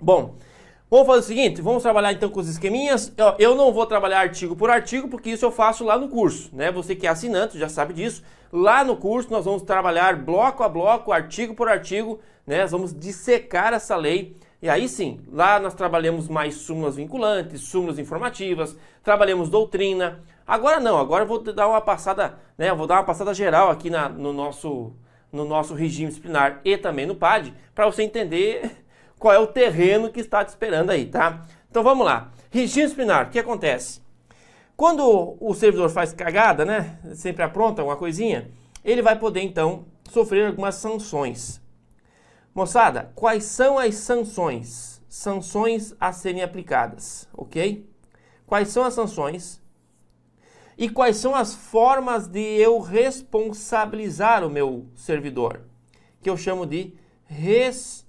Bom, vamos fazer o seguinte, vamos trabalhar então com os esqueminhas. Eu, eu não vou trabalhar artigo por artigo, porque isso eu faço lá no curso, né? Você que é assinante já sabe disso. Lá no curso nós vamos trabalhar bloco a bloco, artigo por artigo, né? Nós vamos dissecar essa lei. E aí sim, lá nós trabalhamos mais súmulas vinculantes, súmulas informativas, trabalhamos doutrina. Agora não, agora eu vou dar uma passada, né? Eu vou dar uma passada geral aqui na, no, nosso, no nosso regime disciplinar e também no PAD, para você entender qual é o terreno que está te esperando aí, tá? Então vamos lá. Regime disciplinar, o que acontece? Quando o servidor faz cagada, né? Sempre apronta uma coisinha, ele vai poder então sofrer algumas sanções. Moçada, quais são as sanções? Sanções a serem aplicadas, ok? Quais são as sanções? E quais são as formas de eu responsabilizar o meu servidor? Que eu chamo de responsabilidade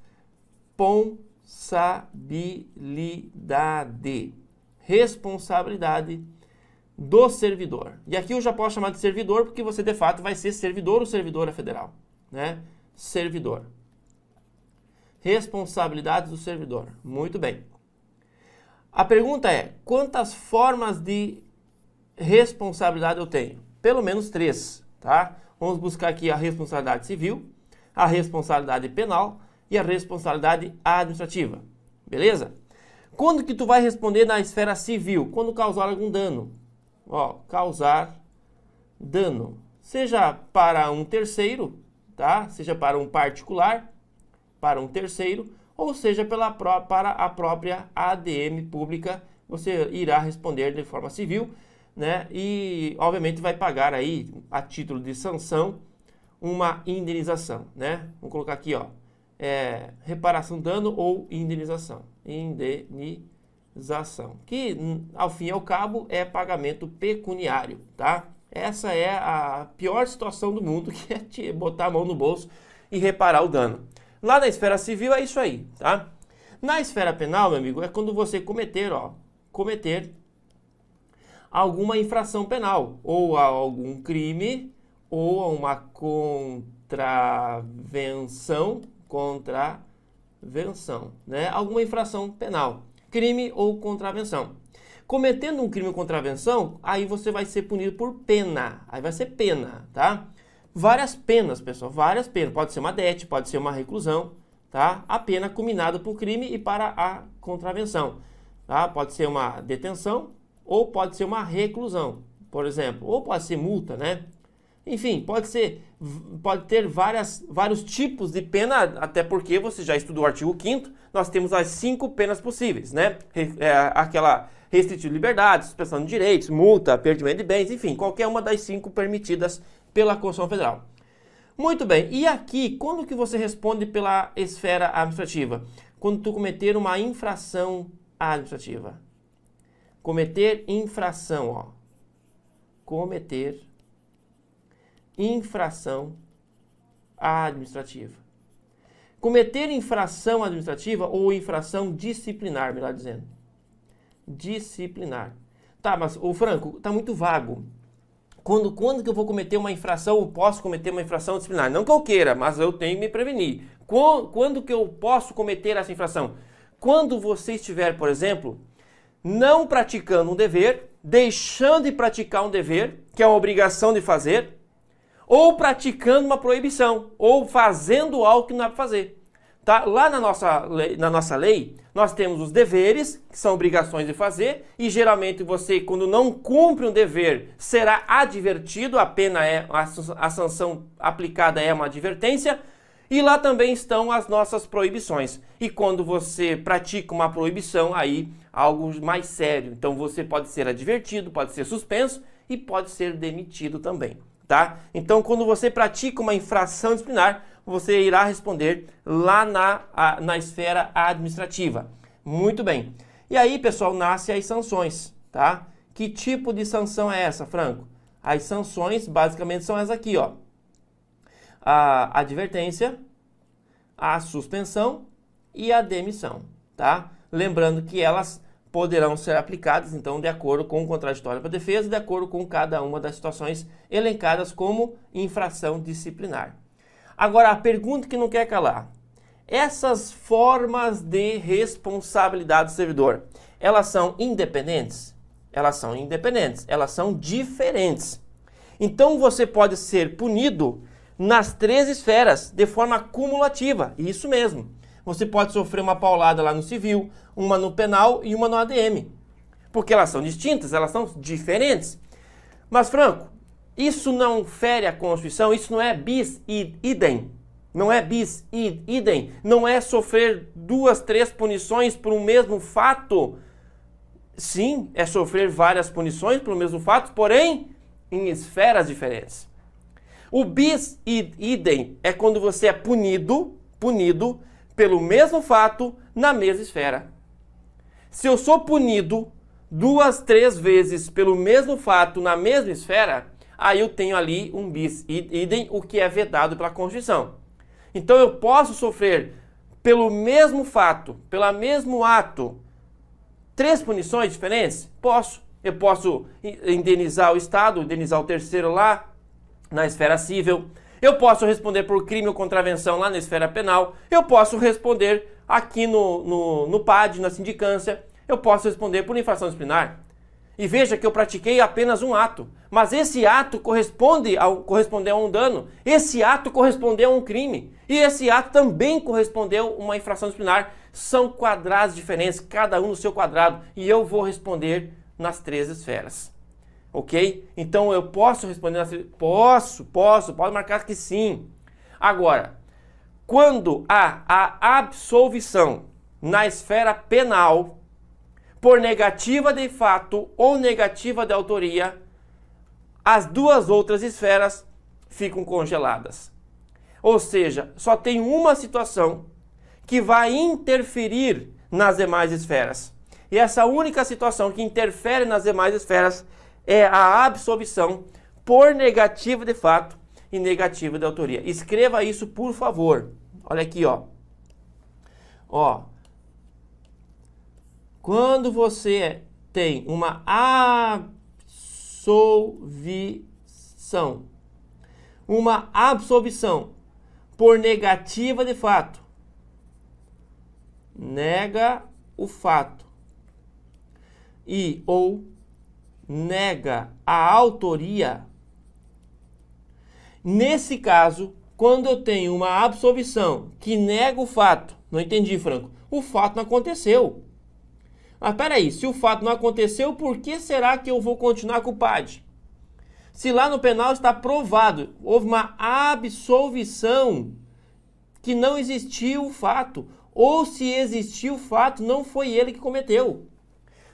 responsabilidade. Responsabilidade do servidor. E aqui eu já posso chamar de servidor porque você de fato vai ser servidor ou servidora federal, né? Servidor. Responsabilidades do servidor. Muito bem. A pergunta é: quantas formas de responsabilidade eu tenho? Pelo menos três, tá? Vamos buscar aqui a responsabilidade civil, a responsabilidade penal e a responsabilidade administrativa. Beleza? Quando que tu vai responder na esfera civil? Quando causar algum dano. Ó, causar dano. Seja para um terceiro, tá? Seja para um particular, para um terceiro, ou seja pela para a própria ADM pública, você irá responder de forma civil, né? E obviamente vai pagar aí a título de sanção uma indenização, né? Vamos colocar aqui, ó, é, reparação dano ou indenização. Indenização. Que, ao fim e ao cabo, é pagamento pecuniário, tá? Essa é a pior situação do mundo, que é te botar a mão no bolso e reparar o dano. Lá na esfera civil é isso aí, tá? Na esfera penal, meu amigo, é quando você cometer, ó, cometer alguma infração penal, ou algum crime, ou uma contravenção contravenção, né? Alguma infração penal, crime ou contravenção. Cometendo um crime ou contravenção, aí você vai ser punido por pena. Aí vai ser pena, tá? Várias penas, pessoal, várias penas. Pode ser uma DET, pode ser uma reclusão, tá? A pena combinada por crime e para a contravenção, tá? Pode ser uma detenção ou pode ser uma reclusão, por exemplo, ou pode ser multa, né? Enfim, pode ser, pode ter várias, vários tipos de pena, até porque você já estudou o artigo 5 nós temos as cinco penas possíveis, né? É, aquela restritivo de liberdade, suspensão de direitos, multa, perdimento de bens, enfim, qualquer uma das cinco permitidas pela Constituição Federal. Muito bem, e aqui, quando que você responde pela esfera administrativa? Quando tu cometer uma infração administrativa. Cometer infração, ó. Cometer infração administrativa. Cometer infração administrativa ou infração disciplinar, melhor dizendo. Disciplinar. Tá, mas o Franco, tá muito vago. Quando, quando que eu vou cometer uma infração ou posso cometer uma infração disciplinar? Não que eu queira, mas eu tenho que me prevenir. Quando, quando que eu posso cometer essa infração? Quando você estiver, por exemplo, não praticando um dever, deixando de praticar um dever, que é uma obrigação de fazer, ou praticando uma proibição, ou fazendo algo que não é para fazer. Tá? Lá na nossa, lei, na nossa lei, nós temos os deveres, que são obrigações de fazer, e geralmente você, quando não cumpre um dever, será advertido, a pena é, a, a sanção aplicada é uma advertência, e lá também estão as nossas proibições. E quando você pratica uma proibição, aí algo mais sério. Então você pode ser advertido, pode ser suspenso e pode ser demitido também tá? Então, quando você pratica uma infração disciplinar, você irá responder lá na, a, na esfera administrativa. Muito bem. E aí, pessoal, nascem as sanções, tá? Que tipo de sanção é essa, Franco? As sanções, basicamente, são essas aqui, ó. A advertência, a suspensão e a demissão, tá? Lembrando que elas poderão ser aplicadas, então, de acordo com o contraditório para defesa, de acordo com cada uma das situações elencadas como infração disciplinar. Agora, a pergunta que não quer calar essas formas de responsabilidade do servidor, elas são independentes? Elas são independentes, elas são diferentes. Então você pode ser punido nas três esferas de forma cumulativa. Isso mesmo. Você pode sofrer uma paulada lá no civil, uma no penal e uma no ADM. Porque elas são distintas, elas são diferentes. Mas, Franco, isso não fere a Constituição, isso não é bis id idem. Não é bis id idem. Não é sofrer duas, três punições por um mesmo fato. Sim, é sofrer várias punições pelo mesmo fato, porém em esferas diferentes. O bis id idem é quando você é punido, punido pelo mesmo fato na mesma esfera. Se eu sou punido duas, três vezes pelo mesmo fato na mesma esfera, aí eu tenho ali um bis idem, o que é vedado pela Constituição. Então eu posso sofrer pelo mesmo fato, pelo mesmo ato, três punições diferentes? Posso. Eu posso indenizar o Estado, indenizar o terceiro lá na esfera civil. Eu posso responder por crime ou contravenção lá na esfera penal. Eu posso responder aqui no, no, no PAD, na sindicância. Eu posso responder por infração disciplinar. E veja que eu pratiquei apenas um ato. Mas esse ato corresponde ao, correspondeu a um dano. Esse ato correspondeu a um crime. E esse ato também correspondeu a uma infração disciplinar. São quadrados diferentes, cada um no seu quadrado. E eu vou responder nas três esferas. Ok? Então eu posso responder três... Posso, posso, pode marcar que sim. Agora, quando há a absolvição na esfera penal por negativa de fato ou negativa de autoria, as duas outras esferas ficam congeladas. Ou seja, só tem uma situação que vai interferir nas demais esferas. E essa única situação que interfere nas demais esferas é a absolvição por negativa de fato e negativa de autoria. Escreva isso, por favor. Olha aqui, ó. Ó. Quando você tem uma absolvição, uma absolvição por negativa de fato, nega o fato e ou nega a autoria, nesse caso, quando eu tenho uma absolvição que nega o fato, não entendi, Franco, o fato não aconteceu. Mas peraí, se o fato não aconteceu, por que será que eu vou continuar com o PAD? Se lá no penal está provado, houve uma absolvição que não existiu o fato, ou se existiu o fato, não foi ele que cometeu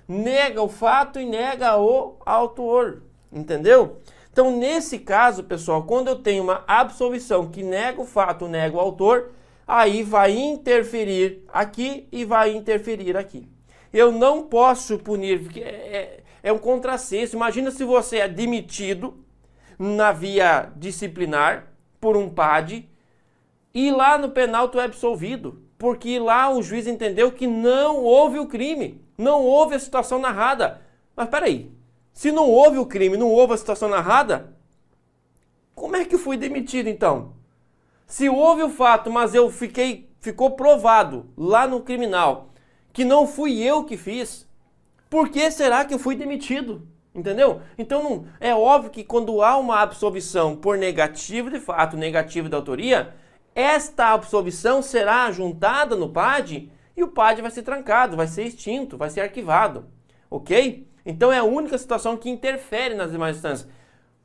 nega o fato e nega o autor. Entendeu? Então, nesse caso, pessoal, quando eu tenho uma absolvição que nega o fato, nega o autor, aí vai interferir aqui e vai interferir aqui. Eu não posso punir, porque é, é, é um contrassenso. Imagina se você é demitido na via disciplinar por um PAD e lá no penal tu é absolvido, porque lá o juiz entendeu que não houve o crime. Não houve a situação narrada. Mas peraí, se não houve o crime, não houve a situação narrada, como é que fui demitido então? Se houve o fato, mas eu fiquei, ficou provado lá no criminal que não fui eu que fiz, por que será que eu fui demitido? Entendeu? Então não, é óbvio que quando há uma absolvição por negativo de fato, negativo de autoria, esta absolvição será juntada no PAD e o PAD vai ser trancado, vai ser extinto, vai ser arquivado. Ok? Então é a única situação que interfere nas demais instâncias.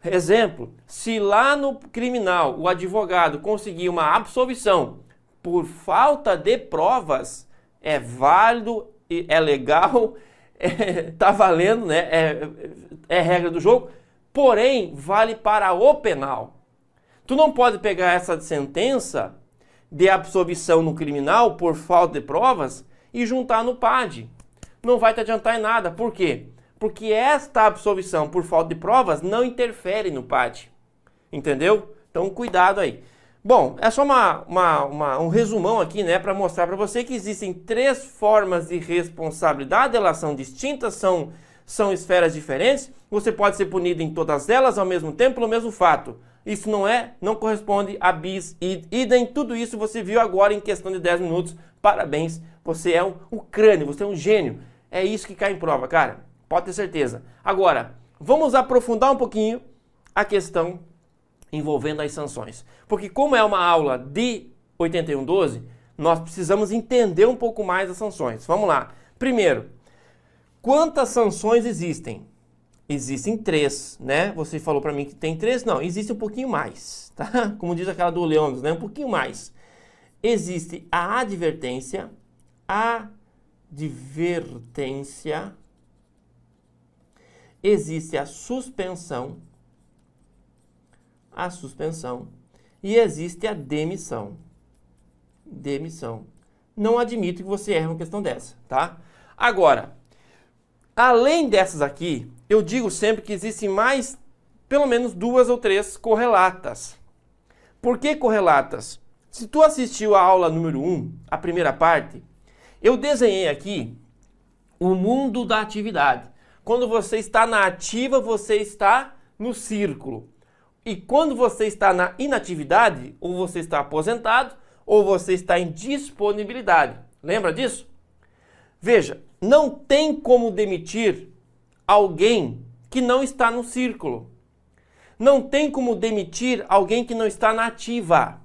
Exemplo, se lá no criminal o advogado conseguir uma absolvição por falta de provas, é válido, é legal, é, tá valendo, né? É, é regra do jogo, porém vale para o penal. Tu não pode pegar essa sentença de absolvição no criminal por falta de provas e juntar no PAD. Não vai te adiantar em nada. Por quê? Porque esta absolvição por falta de provas não interfere no PAD. Entendeu? Então, cuidado aí. Bom, é só uma, uma, uma um resumão aqui, né, para mostrar para você que existem três formas de responsabilidade, elas são distintas, são, são esferas diferentes. Você pode ser punido em todas elas ao mesmo tempo pelo mesmo fato. Isso não é, não corresponde a bis id, idem. Tudo isso você viu agora em questão de 10 minutos. Parabéns, você é um, um crânio, você é um gênio. É isso que cai em prova, cara. Pode ter certeza. Agora, vamos aprofundar um pouquinho a questão envolvendo as sanções. Porque como é uma aula de 8112, nós precisamos entender um pouco mais as sanções. Vamos lá. Primeiro, quantas sanções existem? Existem três, né? Você falou para mim que tem três? Não, existe um pouquinho mais, tá? Como diz aquela do Leônidas, né? Um pouquinho mais. Existe a advertência, advertência, existe a suspensão, a suspensão e existe a demissão. Demissão. Não admito que você erre uma questão dessa, tá? Agora, além dessas aqui, eu digo sempre que existem mais, pelo menos duas ou três correlatas. Por que correlatas? Se tu assistiu a aula número 1, um, a primeira parte, eu desenhei aqui o mundo da atividade. Quando você está na ativa, você está no círculo. E quando você está na inatividade, ou você está aposentado, ou você está em disponibilidade. Lembra disso? Veja, não tem como demitir alguém que não está no círculo. Não tem como demitir alguém que não está na ativa.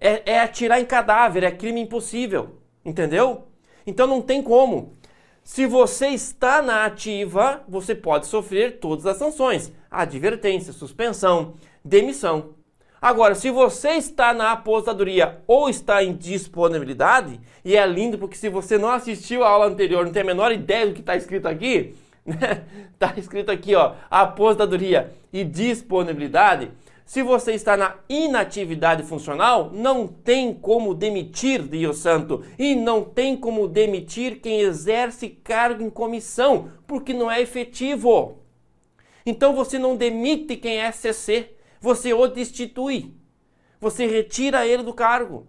É, é atirar em cadáver, é crime impossível. Entendeu? Então não tem como. Se você está na ativa, você pode sofrer todas as sanções: advertência, suspensão, demissão. Agora, se você está na aposentadoria ou está em disponibilidade, e é lindo porque se você não assistiu a aula anterior, não tem a menor ideia do que está escrito aqui, né? Está escrito aqui, ó, aposentadoria e disponibilidade. Se você está na inatividade funcional, não tem como demitir, Dio Santo, e não tem como demitir quem exerce cargo em comissão, porque não é efetivo. Então você não demite quem é CC, você o destitui. Você retira ele do cargo.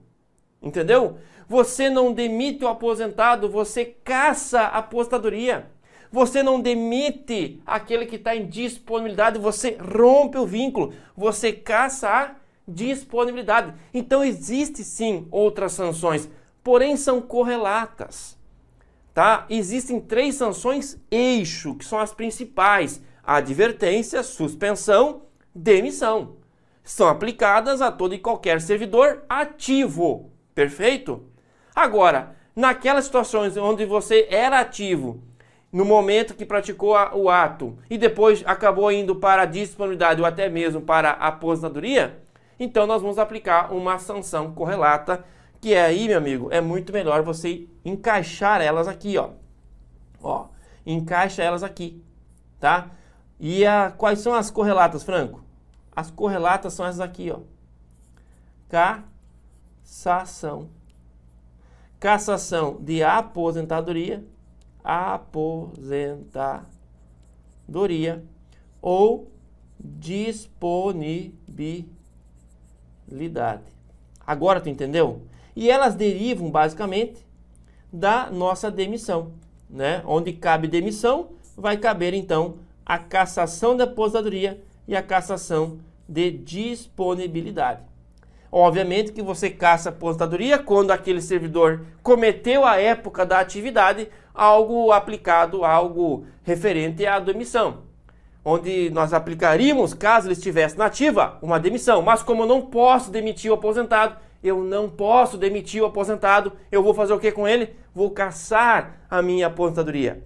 Entendeu? Você não demite o aposentado, você caça a apostadoria. Você não demite aquele que está em disponibilidade, você rompe o vínculo, você caça a disponibilidade. Então existe sim outras sanções, porém são correlatas. Tá? Existem três sanções eixo, que são as principais: advertência, suspensão, demissão. São aplicadas a todo e qualquer servidor ativo. Perfeito? Agora, naquelas situações onde você era ativo no momento que praticou a, o ato e depois acabou indo para a disponibilidade ou até mesmo para a aposentadoria, então nós vamos aplicar uma sanção correlata, que é aí, meu amigo, é muito melhor você encaixar elas aqui, ó. Ó, encaixa elas aqui, tá? E a, quais são as correlatas, Franco? As correlatas são essas aqui, ó. Cassação. Cassação de aposentadoria aposentadoria ou disponibilidade. Agora tu entendeu? E elas derivam basicamente da nossa demissão, né? Onde cabe demissão, vai caber então a cassação da aposentadoria e a cassação de disponibilidade. Obviamente que você caça a aposentadoria quando aquele servidor cometeu a época da atividade algo aplicado, algo referente à demissão. Onde nós aplicaríamos, caso ele estivesse na ativa, uma demissão. Mas como eu não posso demitir o aposentado, eu não posso demitir o aposentado, eu vou fazer o que com ele? Vou caçar a minha aposentadoria.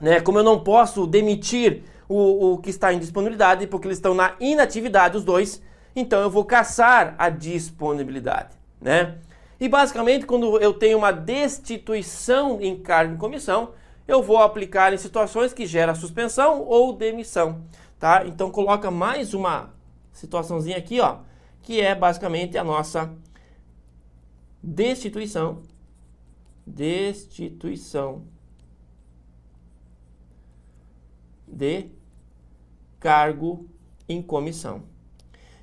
Né? Como eu não posso demitir o, o que está em disponibilidade, porque eles estão na inatividade, os dois, então eu vou caçar a disponibilidade. Né? E basicamente, quando eu tenho uma destituição em cargo em comissão, eu vou aplicar em situações que gera suspensão ou demissão, tá? Então coloca mais uma situaçãozinha aqui, ó, que é basicamente a nossa destituição, destituição de cargo em comissão.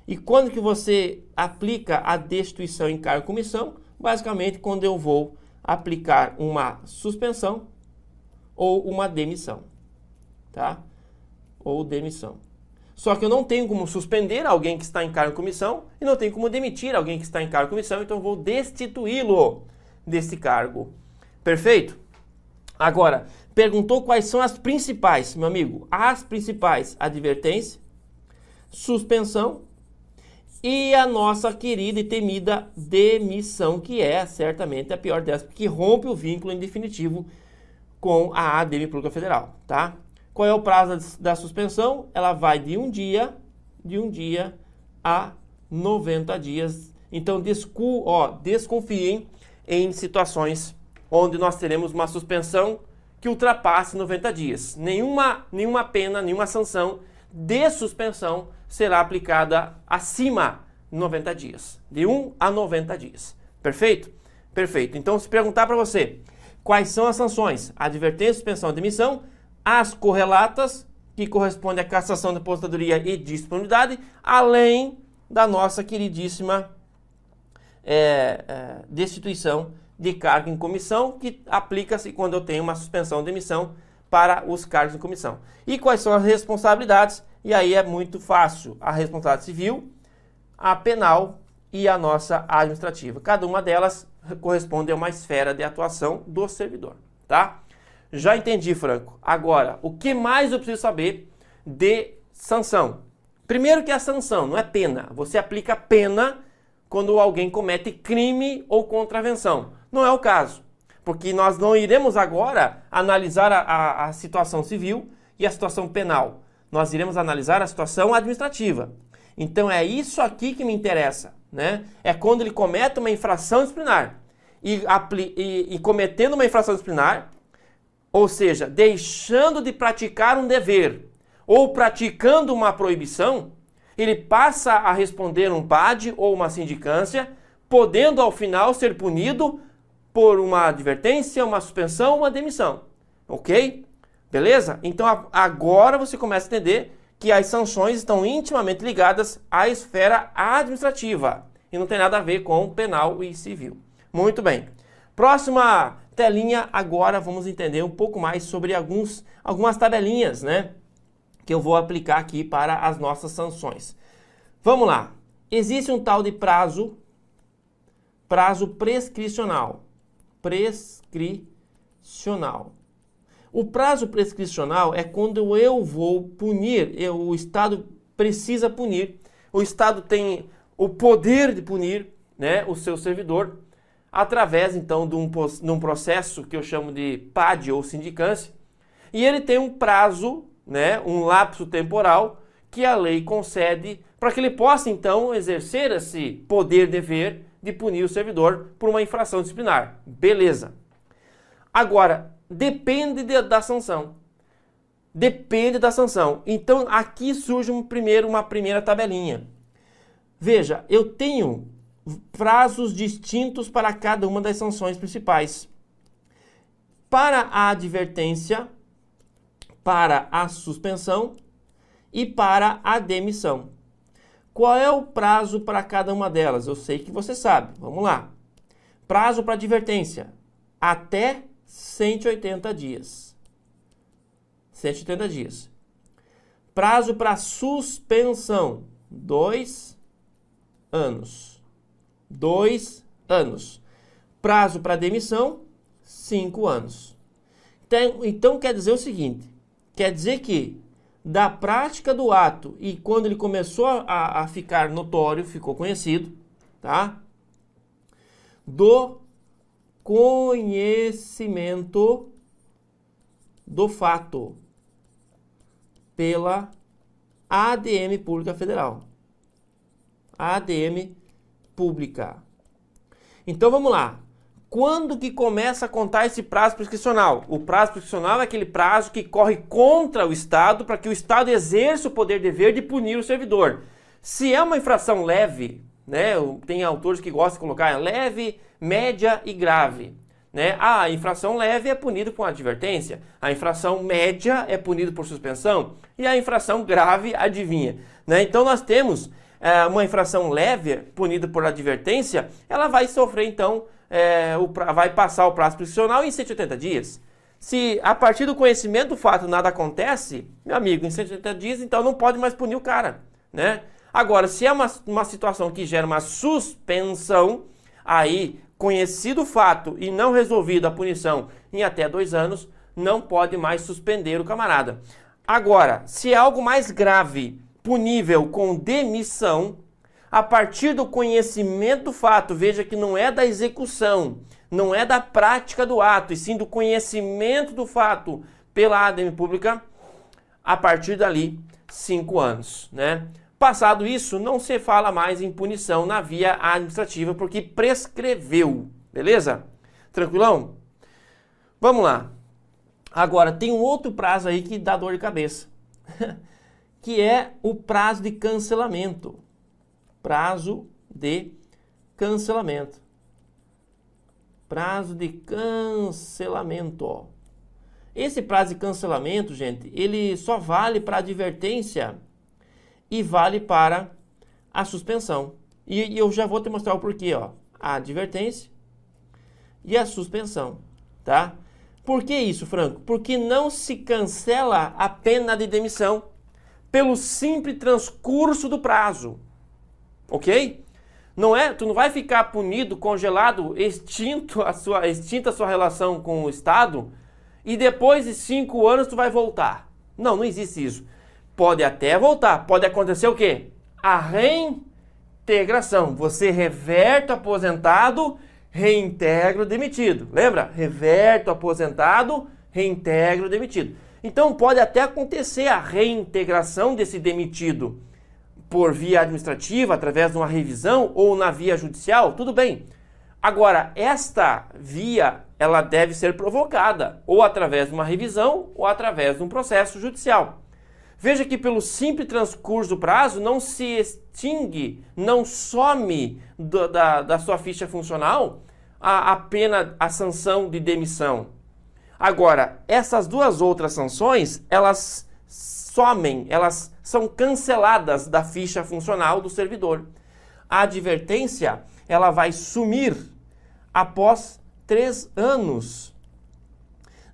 E quando que você aplica a destituição em cargo comissão? basicamente quando eu vou aplicar uma suspensão ou uma demissão, tá? Ou demissão. Só que eu não tenho como suspender alguém que está em cargo comissão e não tenho como demitir alguém que está em cargo comissão, então eu vou destituí-lo desse cargo. Perfeito? Agora, perguntou quais são as principais, meu amigo, as principais advertência, suspensão e a nossa querida e temida demissão, que é certamente a pior delas, porque rompe o vínculo em definitivo com a ADM Pública Federal, tá? Qual é o prazo da suspensão? Ela vai de um dia, de um dia a 90 dias. Então, descu ó, desconfiem em situações onde nós teremos uma suspensão que ultrapasse 90 dias. Nenhuma, nenhuma pena, nenhuma sanção de suspensão será aplicada acima de 90 dias. De 1 a 90 dias. Perfeito? Perfeito. Então, se perguntar para você quais são as sanções, advertência, suspensão, demissão, as correlatas, que correspondem à cassação da aposentadoria e disponibilidade, além da nossa queridíssima é, é, destituição de cargo em comissão, que aplica-se quando eu tenho uma suspensão de emissão para os cargos em comissão. E quais são as responsabilidades? E aí é muito fácil: a responsabilidade civil, a penal e a nossa administrativa. Cada uma delas corresponde a uma esfera de atuação do servidor, tá? Já entendi, Franco. Agora, o que mais eu preciso saber de sanção? Primeiro que a sanção não é pena. Você aplica pena quando alguém comete crime ou contravenção. Não é o caso, porque nós não iremos agora analisar a, a, a situação civil e a situação penal. Nós iremos analisar a situação administrativa. Então é isso aqui que me interessa, né? É quando ele comete uma infração disciplinar e, e, e cometendo uma infração disciplinar, ou seja, deixando de praticar um dever ou praticando uma proibição, ele passa a responder um PAD ou uma sindicância, podendo ao final ser punido por uma advertência, uma suspensão, uma demissão. Ok? Beleza? Então agora você começa a entender que as sanções estão intimamente ligadas à esfera administrativa e não tem nada a ver com penal e civil. Muito bem. Próxima telinha, agora vamos entender um pouco mais sobre alguns, algumas tabelinhas, né? Que eu vou aplicar aqui para as nossas sanções. Vamos lá. Existe um tal de prazo, prazo prescricional. Prescricional. O prazo prescricional é quando eu vou punir, eu, o Estado precisa punir, o Estado tem o poder de punir né, o seu servidor através então de um, de um processo que eu chamo de PAD ou sindicância, e ele tem um prazo, né, um lapso temporal que a lei concede para que ele possa então exercer esse poder-dever de punir o servidor por uma infração disciplinar. Beleza. Agora, depende de, da sanção. Depende da sanção. Então, aqui surge um primeiro, uma primeira tabelinha. Veja, eu tenho prazos distintos para cada uma das sanções principais. Para a advertência, para a suspensão e para a demissão. Qual é o prazo para cada uma delas? Eu sei que você sabe. Vamos lá. Prazo para advertência: até 180 dias. 180 dias. Prazo para suspensão: dois anos dois anos. Prazo para demissão, cinco anos. Então, então quer dizer o seguinte: quer dizer que da prática do ato e quando ele começou a, a ficar notório, ficou conhecido, tá? Do conhecimento do fato pela ADM Pública Federal. ADM pública. Então vamos lá. Quando que começa a contar esse prazo prescricional? O prazo prescricional é aquele prazo que corre contra o Estado para que o Estado exerça o poder dever de punir o servidor. Se é uma infração leve, né, tem autores que gostam de colocar leve, média e grave. Né? A infração leve é punida com advertência, a infração média é punida por suspensão e a infração grave, adivinha. Né? Então nós temos é, uma infração leve, punida por advertência, ela vai sofrer então, é, o, vai passar o prazo prescricional em 180 dias. Se a partir do conhecimento do fato nada acontece, meu amigo, em 180 dias, então não pode mais punir o cara, né? Agora, se é uma, uma situação que gera uma suspensão, aí, conhecido o fato e não resolvido a punição em até dois anos, não pode mais suspender o camarada. Agora, se é algo mais grave, punível com demissão, a partir do conhecimento do fato, veja que não é da execução, não é da prática do ato, e sim do conhecimento do fato pela ADM pública, a partir dali, cinco anos, né? Passado isso, não se fala mais em punição na via administrativa, porque prescreveu, beleza? Tranquilão? Vamos lá. Agora, tem um outro prazo aí que dá dor de cabeça, que é o prazo de cancelamento. Prazo de cancelamento. Prazo de cancelamento. Ó. Esse prazo de cancelamento, gente, ele só vale para advertência e vale para a suspensão. E, e eu já vou te mostrar o porquê, ó. A advertência e a suspensão, tá? Por que isso, Franco? Porque não se cancela a pena de demissão pelo simples transcurso do prazo. OK? Não é, tu não vai ficar punido, congelado, extinto a sua, extinta a sua relação com o Estado e depois de cinco anos tu vai voltar. Não, não existe isso. Pode até voltar, pode acontecer o quê? A reintegração. Você reverta o aposentado, reintegra o demitido. Lembra? Reverta o aposentado, reintegra o demitido. Então pode até acontecer a reintegração desse demitido por via administrativa, através de uma revisão ou na via judicial, tudo bem. Agora, esta via, ela deve ser provocada ou através de uma revisão ou através de um processo judicial. Veja que pelo simples transcurso do prazo não se extingue, não some do, da, da sua ficha funcional a, a pena, a sanção de demissão. Agora, essas duas outras sanções, elas somem, elas são canceladas da ficha funcional do servidor. A advertência ela vai sumir após três anos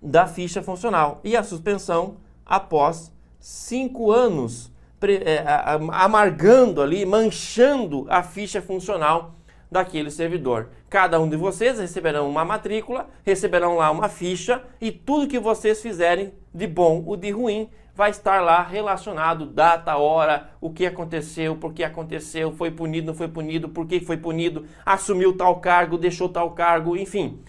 da ficha funcional e a suspensão após cinco anos, é, amargando ali, manchando a ficha funcional daquele servidor. Cada um de vocês receberão uma matrícula, receberão lá uma ficha e tudo que vocês fizerem de bom ou de ruim vai estar lá relacionado, data, hora, o que aconteceu, por que aconteceu, foi punido, não foi punido, por que foi punido, assumiu tal cargo, deixou tal cargo, enfim.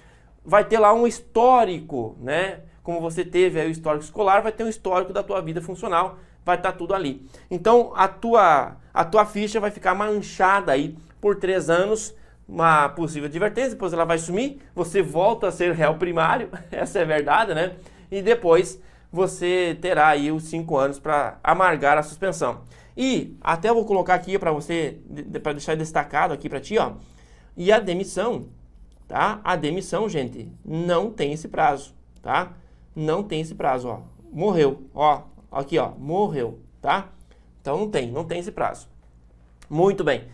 Vai ter lá um histórico, né? Como você teve aí o histórico escolar, vai ter um histórico da tua vida funcional, vai estar tudo ali. Então a tua, a tua ficha vai ficar manchada aí por três anos, uma possível advertência, depois ela vai sumir, você volta a ser réu primário, essa é verdade, né? E depois você terá aí os cinco anos para amargar a suspensão. E até vou colocar aqui para você, para deixar destacado aqui para ti, ó. E a demissão, tá? A demissão, gente, não tem esse prazo, tá? Não tem esse prazo, ó. Morreu, ó. Aqui, ó, morreu, tá? Então não tem, não tem esse prazo. Muito bem.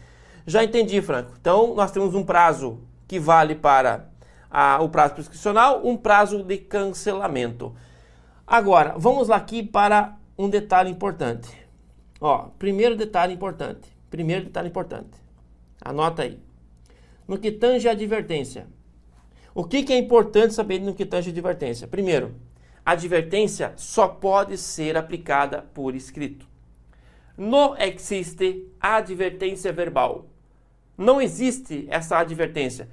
Já entendi, Franco. Então nós temos um prazo que vale para a, o prazo prescricional, um prazo de cancelamento. Agora, vamos lá aqui para um detalhe importante. Ó, primeiro detalhe importante. Primeiro detalhe importante. Anota aí. No que tange a advertência. O que, que é importante saber no que tange a advertência? Primeiro, a advertência só pode ser aplicada por escrito. Não existe advertência verbal. Não existe essa advertência.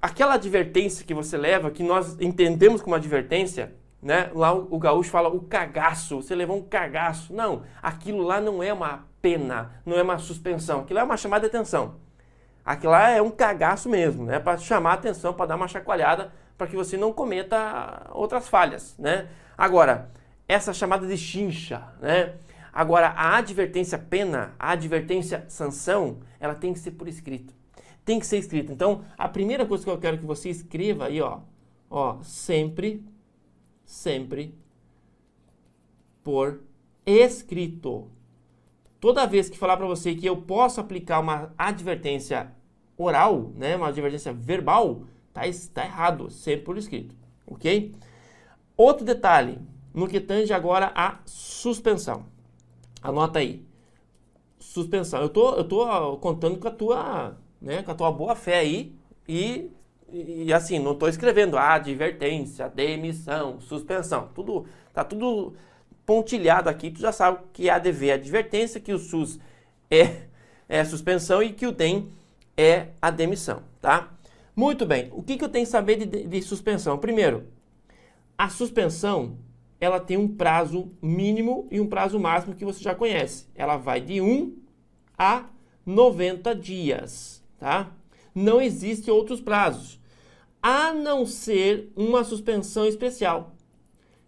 Aquela advertência que você leva, que nós entendemos como advertência, né? Lá o, o gaúcho fala o cagaço, você levou um cagaço. Não, aquilo lá não é uma pena, não é uma suspensão, aquilo é uma chamada de atenção. Aquilo lá é um cagaço mesmo, né? Para chamar a atenção, para dar uma chacoalhada, para que você não cometa outras falhas, né? Agora, essa chamada de chincha, né? Agora, a advertência pena, a advertência sanção, ela tem que ser por escrito. Tem que ser escrito. Então, a primeira coisa que eu quero que você escreva aí, ó, ó, sempre sempre por escrito. Toda vez que falar para você que eu posso aplicar uma advertência oral, né, uma advertência verbal, tá, tá errado, sempre por escrito, ok? Outro detalhe, no que tange agora a suspensão. Anota aí. Suspensão. Eu tô, eu tô contando com a tua, né, com a tua boa fé aí e, e assim, não estou escrevendo advertência, demissão, suspensão. Tudo tá tudo pontilhado aqui, tu já sabe que ADV é advertência, que o SUS é, é suspensão e que o DEM é a demissão, tá? Muito bem, o que, que eu tenho que saber de, de suspensão? Primeiro, a suspensão ela tem um prazo mínimo e um prazo máximo que você já conhece. Ela vai de 1 a 90 dias, tá? Não existe outros prazos, a não ser uma suspensão especial,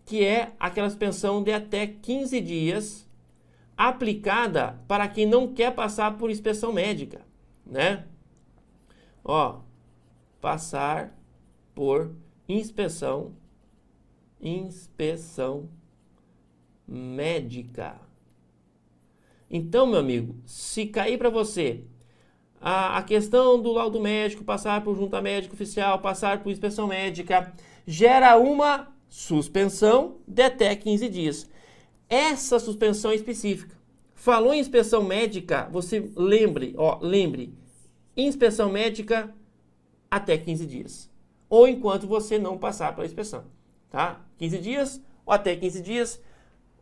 que é aquela suspensão de até 15 dias aplicada para quem não quer passar por inspeção médica, né? Ó, passar por inspeção inspeção médica. Então, meu amigo, se cair para você a, a, questão do laudo médico, passar por junta médica oficial, passar por inspeção médica, gera uma suspensão de até 15 dias. Essa suspensão é específica. Falou em inspeção médica, você lembre, ó, lembre, inspeção médica até 15 dias. Ou enquanto você não passar pela inspeção, tá? 15 dias ou até 15 dias,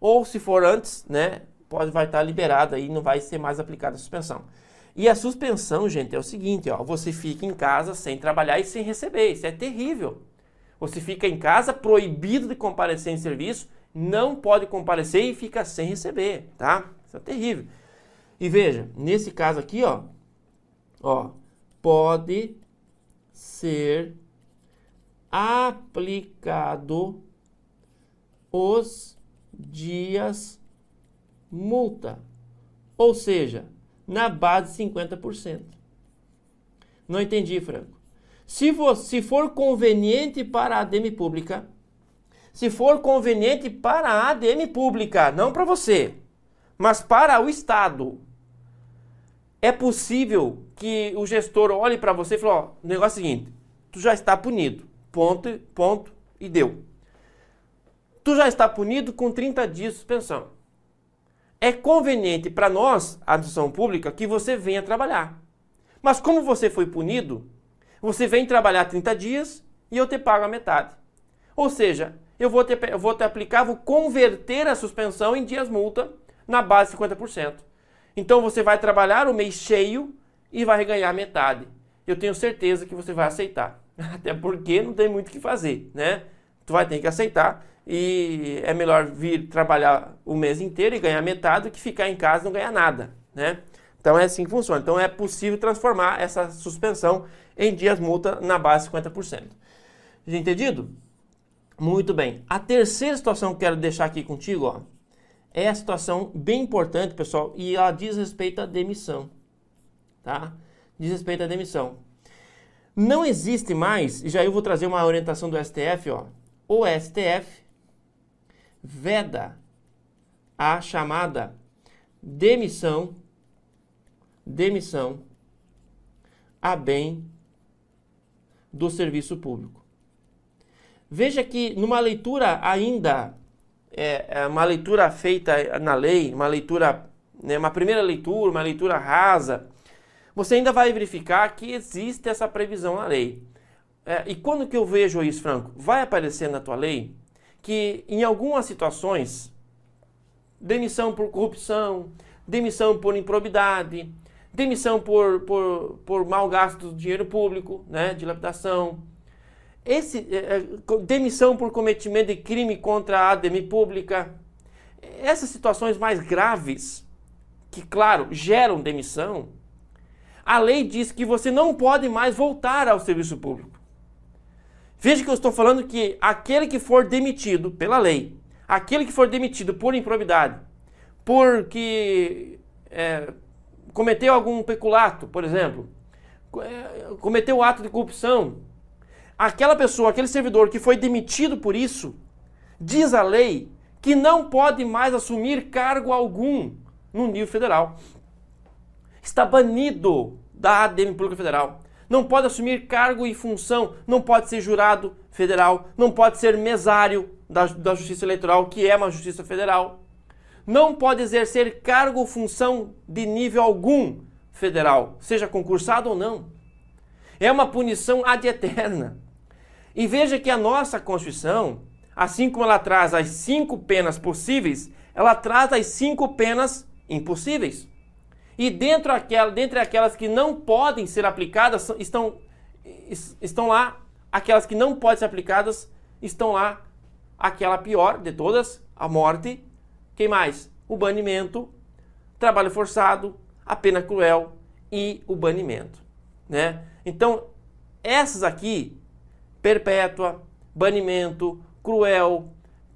ou se for antes, né, pode vai estar liberado aí, não vai ser mais aplicada a suspensão. E a suspensão, gente, é o seguinte, ó, você fica em casa sem trabalhar e sem receber, isso é terrível. Você fica em casa proibido de comparecer em serviço, não pode comparecer e fica sem receber, tá? Isso é terrível. E veja, nesse caso aqui, ó, ó, pode ser aplicado os dias multa. Ou seja, na base de 50%. Não entendi, Franco. Se, for, se for conveniente para a ADM pública, se for conveniente para a ADM pública, não para você, mas para o Estado, é possível que o gestor olhe para você e fale, ó, o negócio é o seguinte, tu já está punido, ponto, ponto, e deu tu já está punido com 30 dias de suspensão. É conveniente para nós, a administração pública, que você venha trabalhar. Mas como você foi punido, você vem trabalhar 30 dias e eu te pago a metade. Ou seja, eu vou te, eu vou te aplicar, vou converter a suspensão em dias multa na base de 50%. Então você vai trabalhar o mês cheio e vai ganhar metade. Eu tenho certeza que você vai aceitar. Até porque não tem muito o que fazer, né? Tu vai ter que aceitar e é melhor vir trabalhar o mês inteiro e ganhar metade do que ficar em casa e não ganhar nada, né? Então é assim que funciona. Então é possível transformar essa suspensão em dias multa na base de 50%. Já entendido? Muito bem. A terceira situação que quero deixar aqui contigo, ó, é a situação bem importante, pessoal, e ela diz respeito à demissão, tá? Diz respeito à demissão. Não existe mais, e já eu vou trazer uma orientação do STF, ó. O STF veda a chamada demissão, demissão a bem do serviço público. Veja que numa leitura ainda, é, é uma leitura feita na lei, uma leitura, né, uma primeira leitura, uma leitura rasa, você ainda vai verificar que existe essa previsão na lei. É, e quando que eu vejo isso, Franco? Vai aparecer na tua lei que em algumas situações, demissão por corrupção, demissão por improbidade, demissão por, por, por mau gasto do dinheiro público, né, dilapidação, esse, é, é demissão por cometimento de crime contra a ADM pública, essas situações mais graves, que claro, geram demissão, a lei diz que você não pode mais voltar ao serviço público. Veja que eu estou falando que aquele que for demitido pela lei, aquele que for demitido por improbidade, porque é, cometeu algum peculato, por exemplo, é, cometeu um ato de corrupção, aquela pessoa, aquele servidor que foi demitido por isso, diz a lei que não pode mais assumir cargo algum no nível federal. Está banido da ADM Pública Federal não pode assumir cargo e função, não pode ser jurado federal, não pode ser mesário da, da Justiça Eleitoral, que é uma Justiça Federal, não pode exercer cargo ou função de nível algum federal, seja concursado ou não. É uma punição ad eterna. E veja que a nossa Constituição, assim como ela traz as cinco penas possíveis, ela traz as cinco penas impossíveis. E dentro aquela, dentre aquelas que não podem ser aplicadas, estão, estão lá, aquelas que não podem ser aplicadas, estão lá aquela pior de todas, a morte. Quem mais? O banimento, trabalho forçado, a pena cruel e o banimento. Né? Então, essas aqui, perpétua, banimento, cruel,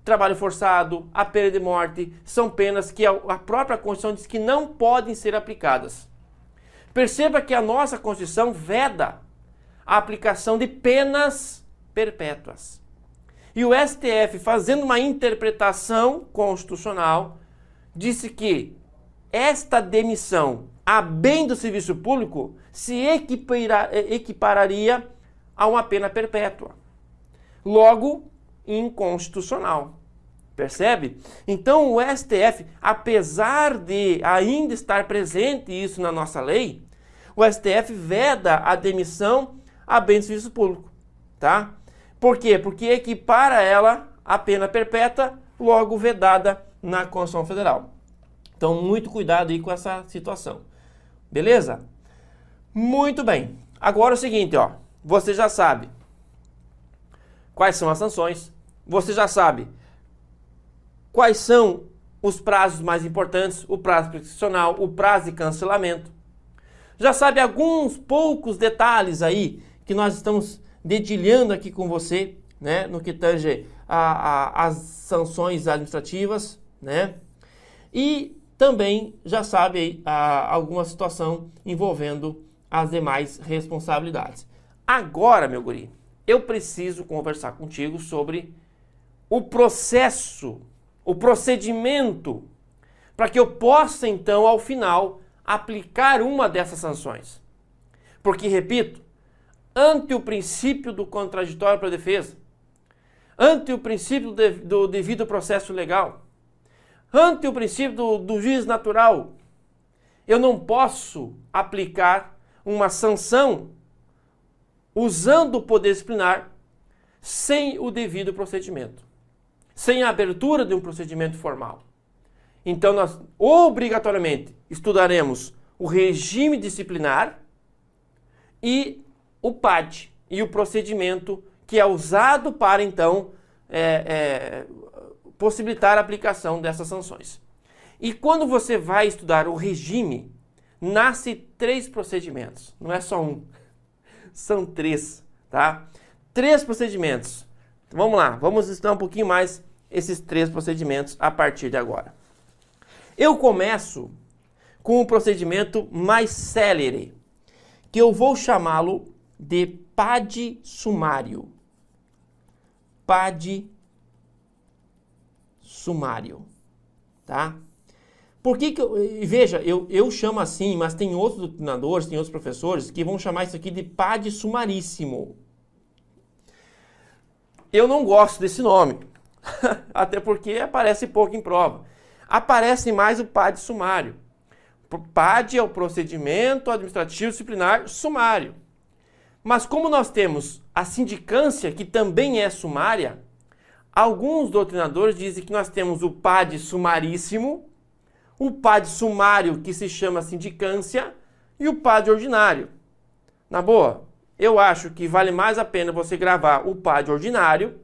trabalho forçado, a pena de morte, são penas que a própria Constituição diz que não podem ser aplicadas. Perceba que a nossa Constituição veda a aplicação de penas perpétuas. E o STF, fazendo uma interpretação constitucional, disse que esta demissão a bem do serviço público se equipararia a uma pena perpétua. Logo, inconstitucional. Percebe? Então o STF, apesar de ainda estar presente isso na nossa lei, o STF veda a demissão a bem do serviço público, tá? Por quê? Porque equipara ela a pena perpétua, logo vedada na Constituição Federal. Então, muito cuidado aí com essa situação. Beleza? Muito bem. Agora é o seguinte, ó. Você já sabe quais são as sanções, você já sabe quais são os prazos mais importantes, o prazo prescricional, o prazo de cancelamento. Já sabe alguns poucos detalhes aí que nós estamos dedilhando aqui com você, né, no que tange a, a, as sanções administrativas, né? E também já sabe a, alguma situação envolvendo as demais responsabilidades. Agora, meu guri, eu preciso conversar contigo sobre o processo, o procedimento, para que eu possa então, ao final, aplicar uma dessas sanções. Porque, repito, ante o princípio do contraditório para a defesa, ante o princípio do devido processo legal, ante o princípio do, do juiz natural, eu não posso aplicar uma sanção usando o poder disciplinar sem o devido procedimento sem a abertura de um procedimento formal. Então, nós obrigatoriamente estudaremos o regime disciplinar e o PAD e o procedimento que é usado para então é, é, possibilitar a aplicação dessas sanções. E quando você vai estudar o regime, nasce três procedimentos, não é só um, são três, tá? Três procedimentos. Vamos lá, vamos estudar um pouquinho mais esses três procedimentos a partir de agora. Eu começo com o procedimento mais célere, que eu vou chamá-lo de PAD sumário. PAD sumário, tá? Por que, que eu, veja, eu, eu chamo assim, mas tem outros doutrinadores, tem outros professores que vão chamar isso aqui de PAD sumaríssimo. Eu não gosto desse nome, até porque aparece pouco em prova. Aparece mais o PAD sumário. PAD é o procedimento administrativo disciplinar sumário. Mas como nós temos a sindicância, que também é sumária, alguns doutrinadores dizem que nós temos o PAD sumaríssimo, o PAD sumário, que se chama sindicância, e o PAD ordinário. Na boa, eu acho que vale mais a pena você gravar o PAD ordinário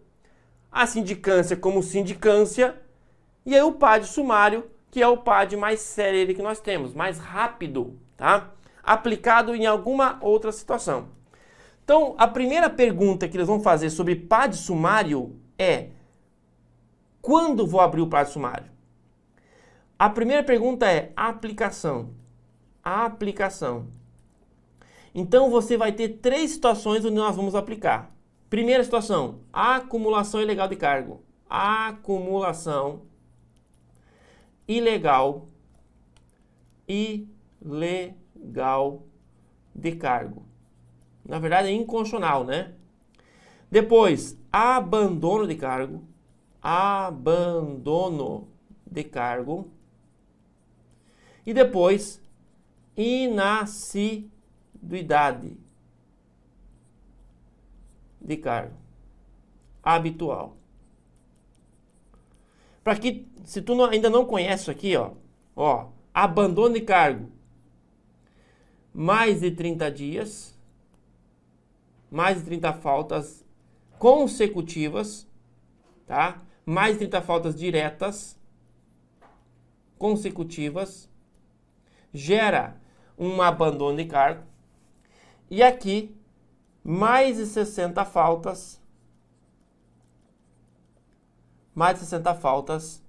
a sindicância como sindicância e aí o PAD sumário, que é o PAD mais sério que nós temos, mais rápido, tá? Aplicado em alguma outra situação. Então, a primeira pergunta que eles vão fazer sobre PAD sumário é: quando vou abrir o PAD sumário? A primeira pergunta é aplicação. A aplicação. Então você vai ter três situações onde nós vamos aplicar. Primeira situação, acumulação ilegal de cargo. Acumulação ilegal ilegal de cargo. Na verdade é inconstitucional, né? Depois, abandono de cargo. Abandono de cargo. E depois, inassiduidade de cargo habitual. Para que, se tu não, ainda não conhece aqui, ó, ó, abandono de cargo, mais de 30 dias, mais de 30 faltas consecutivas, tá? Mais de 30 faltas diretas consecutivas gera um abandono de cargo. E aqui mais de 60 faltas mais de 60 faltas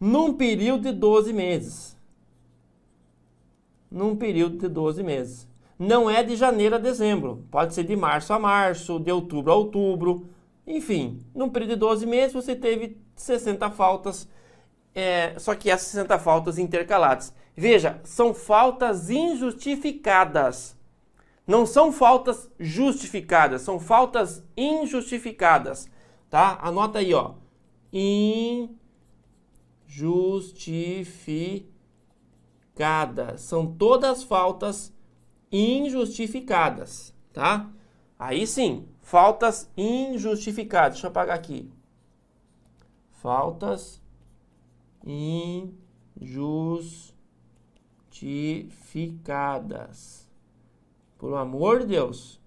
num período de 12 meses. Num período de 12 meses. Não é de janeiro a dezembro, pode ser de março a março, de outubro a outubro, enfim, num período de 12 meses você teve 60 faltas, é, só que essas 60 faltas intercaladas. Veja, são faltas injustificadas. Não são faltas justificadas, são faltas injustificadas, tá? Anota aí, ó injustificadas. São todas faltas injustificadas, tá? Aí sim, faltas injustificadas. Deixa eu apagar aqui. Faltas injustificadas. Por amor de Deus,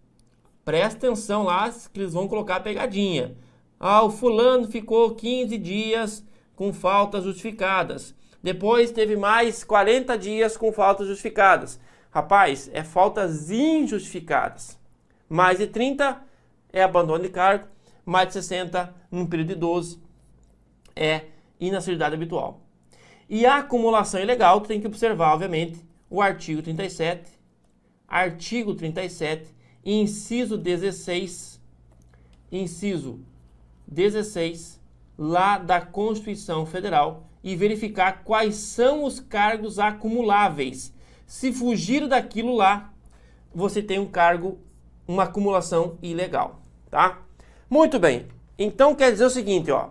presta atenção lá que eles vão colocar a pegadinha. Ah, o fulano ficou 15 dias com faltas justificadas. Depois teve mais 40 dias com faltas justificadas. Rapaz, é faltas injustificadas. Mais de 30 é abandono de cargo. Mais de 60, num período de 12, é inacessibilidade habitual. E a acumulação ilegal, tu tem que observar, obviamente, o artigo 37, artigo 37, inciso 16, inciso 16, lá da Constituição Federal, e verificar quais são os cargos acumuláveis. Se fugir daquilo lá, você tem um cargo, uma acumulação ilegal, tá? Muito bem. Então quer dizer o seguinte, ó.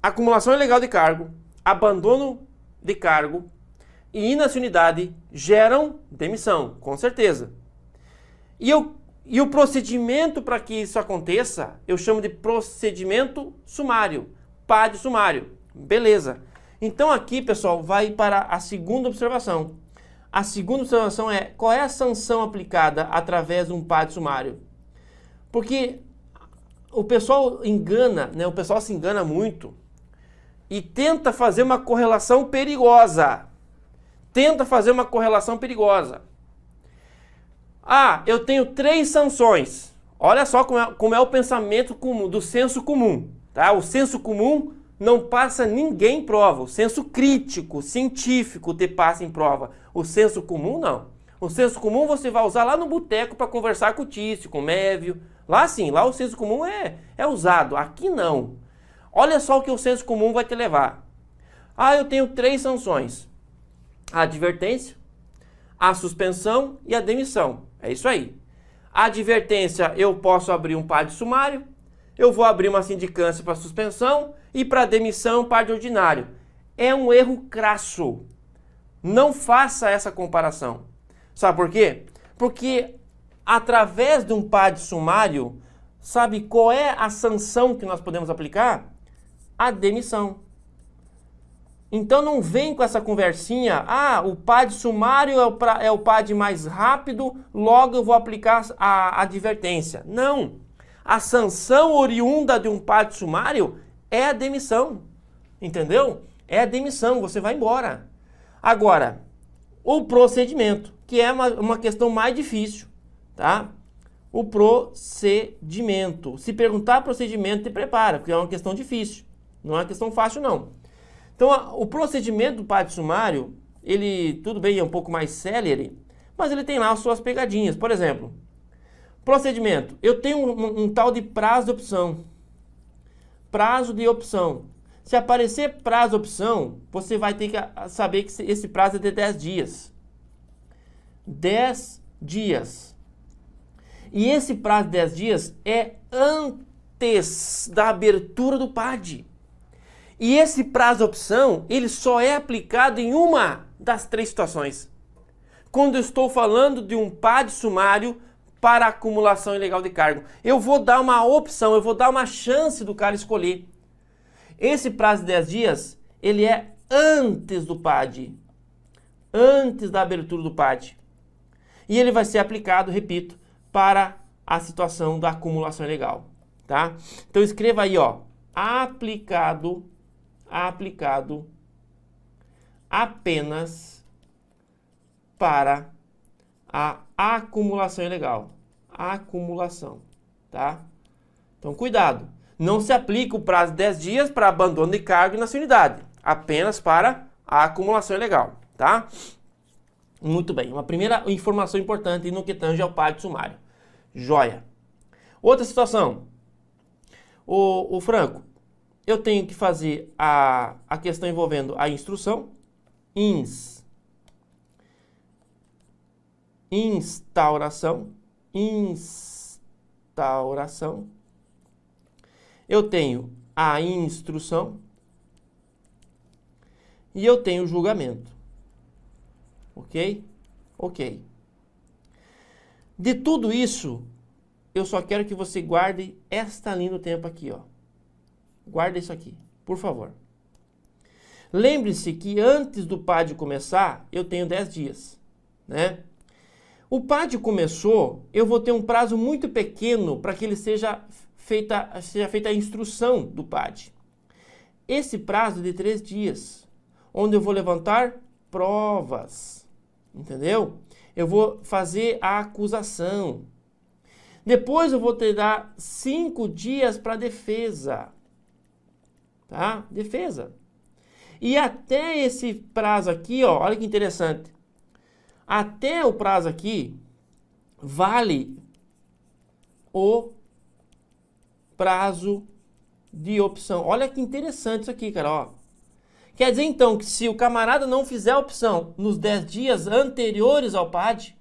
Acumulação ilegal de cargo, abandono de cargo e inacionidade geram demissão, com certeza. E eu e o procedimento para que isso aconteça, eu chamo de procedimento sumário, PAD sumário. Beleza. Então aqui, pessoal, vai para a segunda observação. A segunda observação é qual é a sanção aplicada através de um PAD sumário? Porque o pessoal engana, né? O pessoal se engana muito e tenta fazer uma correlação perigosa. Tenta fazer uma correlação perigosa. Ah, eu tenho três sanções. Olha só como é, como é o pensamento comum, do senso comum. Tá? O senso comum não passa ninguém em prova. O senso crítico, científico, te passa em prova. O senso comum, não. O senso comum você vai usar lá no boteco para conversar com o Tício, com o Mévio. Lá sim, lá o senso comum é, é usado. Aqui não. Olha só o que o senso comum vai te levar. Ah, eu tenho três sanções: a advertência, a suspensão e a demissão. É isso aí. A advertência, eu posso abrir um par de sumário, eu vou abrir uma sindicância para suspensão e para demissão, par de ordinário. É um erro crasso. Não faça essa comparação. Sabe por quê? Porque através de um par de sumário, sabe qual é a sanção que nós podemos aplicar? A demissão. Então não vem com essa conversinha, ah, o PAD sumário é o, pra, é o PAD mais rápido, logo eu vou aplicar a advertência. Não. A sanção oriunda de um PAD sumário é a demissão. Entendeu? É a demissão, você vai embora. Agora, o procedimento, que é uma, uma questão mais difícil, tá? O procedimento. Se perguntar procedimento, te prepara, porque é uma questão difícil. Não é uma questão fácil, não. Então, a, o procedimento do pátio sumário, ele, tudo bem, é um pouco mais célere, mas ele tem lá as suas pegadinhas. Por exemplo, procedimento. Eu tenho um, um, um tal de prazo de opção. Prazo de opção. Se aparecer prazo de opção, você vai ter que saber que esse prazo é de 10 dias. 10 dias. E esse prazo de 10 dias é antes da abertura do PAD. E esse prazo opção, ele só é aplicado em uma das três situações. Quando eu estou falando de um PAD sumário para acumulação ilegal de cargo, eu vou dar uma opção, eu vou dar uma chance do cara escolher. Esse prazo de 10 dias, ele é antes do PAD. Antes da abertura do PAD. E ele vai ser aplicado, repito, para a situação da acumulação ilegal, tá? Então escreva aí, ó, aplicado aplicado apenas para a acumulação ilegal. Acumulação, tá? Então, cuidado. Não se aplica o prazo de 10 dias para abandono de cargo na sua unidade. Apenas para a acumulação ilegal, tá? Muito bem. Uma primeira informação importante no que tange ao pátio sumário. Joia. Outra situação. O, o Franco, eu tenho que fazer a, a questão envolvendo a instrução, ins, instauração, instauração. Eu tenho a instrução e eu tenho o julgamento. Ok? Ok. De tudo isso, eu só quero que você guarde esta linha do tempo aqui, ó. Guarda isso aqui, por favor. Lembre-se que antes do PAD começar, eu tenho 10 dias, né? O PAD começou, eu vou ter um prazo muito pequeno para que ele seja feita, seja feita a instrução do PAD. Esse prazo é de 3 dias, onde eu vou levantar provas, entendeu? Eu vou fazer a acusação. Depois eu vou ter dar 5 dias para defesa tá? Defesa. E até esse prazo aqui, ó, olha que interessante. Até o prazo aqui vale o prazo de opção. Olha que interessante isso aqui, cara, ó. Quer dizer então que se o camarada não fizer a opção nos 10 dias anteriores ao PAD,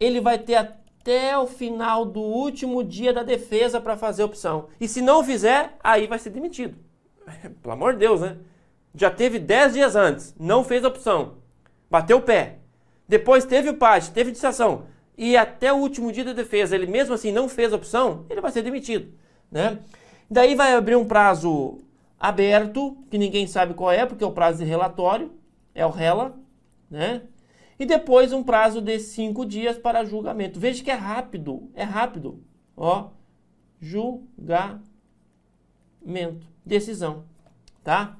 ele vai ter até o final do último dia da defesa para fazer a opção. E se não fizer, aí vai ser demitido. pelo amor de Deus, né? Já teve 10 dias antes, não fez opção, bateu o pé. Depois teve o PAT, teve distração. E até o último dia da defesa, ele mesmo assim não fez opção, ele vai ser demitido. Né? Daí vai abrir um prazo aberto, que ninguém sabe qual é, porque é o prazo de relatório, é o RELA, né? E depois um prazo de cinco dias para julgamento. Veja que é rápido, é rápido. Ó, julgamento decisão, tá?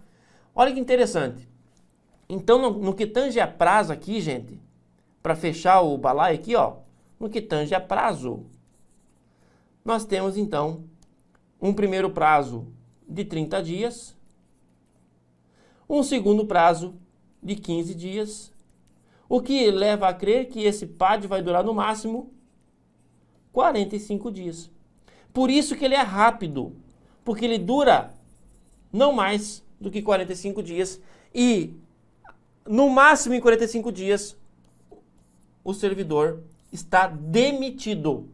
Olha que interessante. Então, no, no que tange a prazo aqui, gente, para fechar o balai aqui, ó, no que tange a prazo, nós temos então um primeiro prazo de 30 dias, um segundo prazo de 15 dias, o que leva a crer que esse PAD vai durar no máximo 45 dias. Por isso que ele é rápido, porque ele dura não mais do que 45 dias e no máximo em 45 dias o servidor está demitido,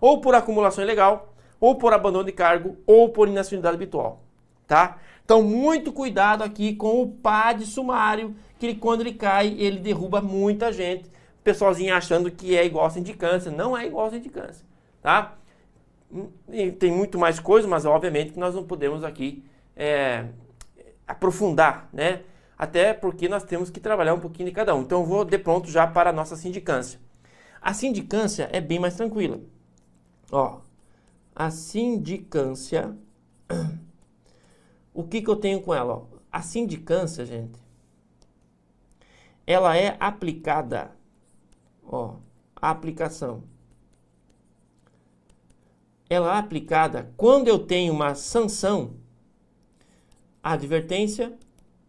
ou por acumulação ilegal, ou por abandono de cargo, ou por inacionalidade habitual, tá? Então muito cuidado aqui com o PAD sumário, que ele, quando ele cai, ele derruba muita gente. Pessoalzinho achando que é igual a sindicância, não é igual a sindicância, tá? E tem muito mais coisas, mas obviamente que nós não podemos aqui é, aprofundar, né? Até porque nós temos que trabalhar um pouquinho de cada um. Então eu vou de pronto já para a nossa sindicância. A sindicância é bem mais tranquila. Ó, a sindicância, o que, que eu tenho com ela? Ó? A sindicância, gente, ela é aplicada, ó, a aplicação. Ela é aplicada quando eu tenho uma sanção advertência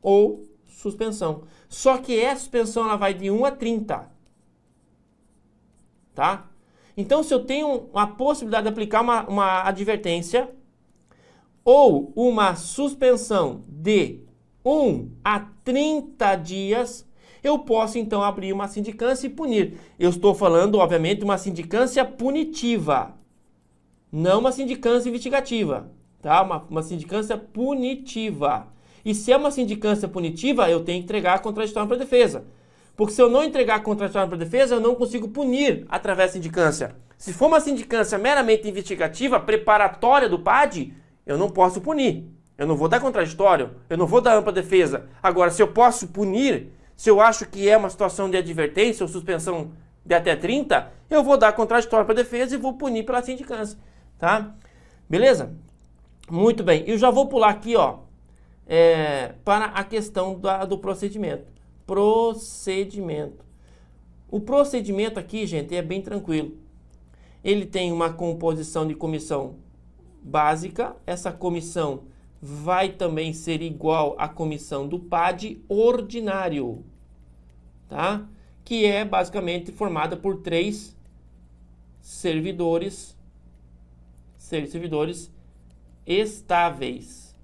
ou suspensão. Só que essa suspensão ela vai de 1 a 30. Tá? Então, se eu tenho a possibilidade de aplicar uma, uma advertência ou uma suspensão de 1 a 30 dias, eu posso então abrir uma sindicância e punir. Eu estou falando, obviamente, de uma sindicância punitiva, não uma sindicância investigativa, tá? Uma, uma sindicância punitiva. E se é uma sindicância punitiva, eu tenho que entregar a contraditória para a defesa. Porque se eu não entregar a contraditória para a defesa, eu não consigo punir através da sindicância. Se for uma sindicância meramente investigativa, preparatória do PAD, eu não posso punir. Eu não vou dar contraditório, eu não vou dar ampla defesa. Agora, se eu posso punir, se eu acho que é uma situação de advertência ou suspensão de até 30, eu vou dar contraditório para a defesa e vou punir pela sindicância, tá? Beleza? Muito bem. Eu já vou pular aqui, ó, é, para a questão da, do procedimento. Procedimento. O procedimento aqui, gente, é bem tranquilo. Ele tem uma composição de comissão básica. Essa comissão vai também ser igual à comissão do PAD ordinário, tá? Que é basicamente formada por três servidores, servidores estáveis,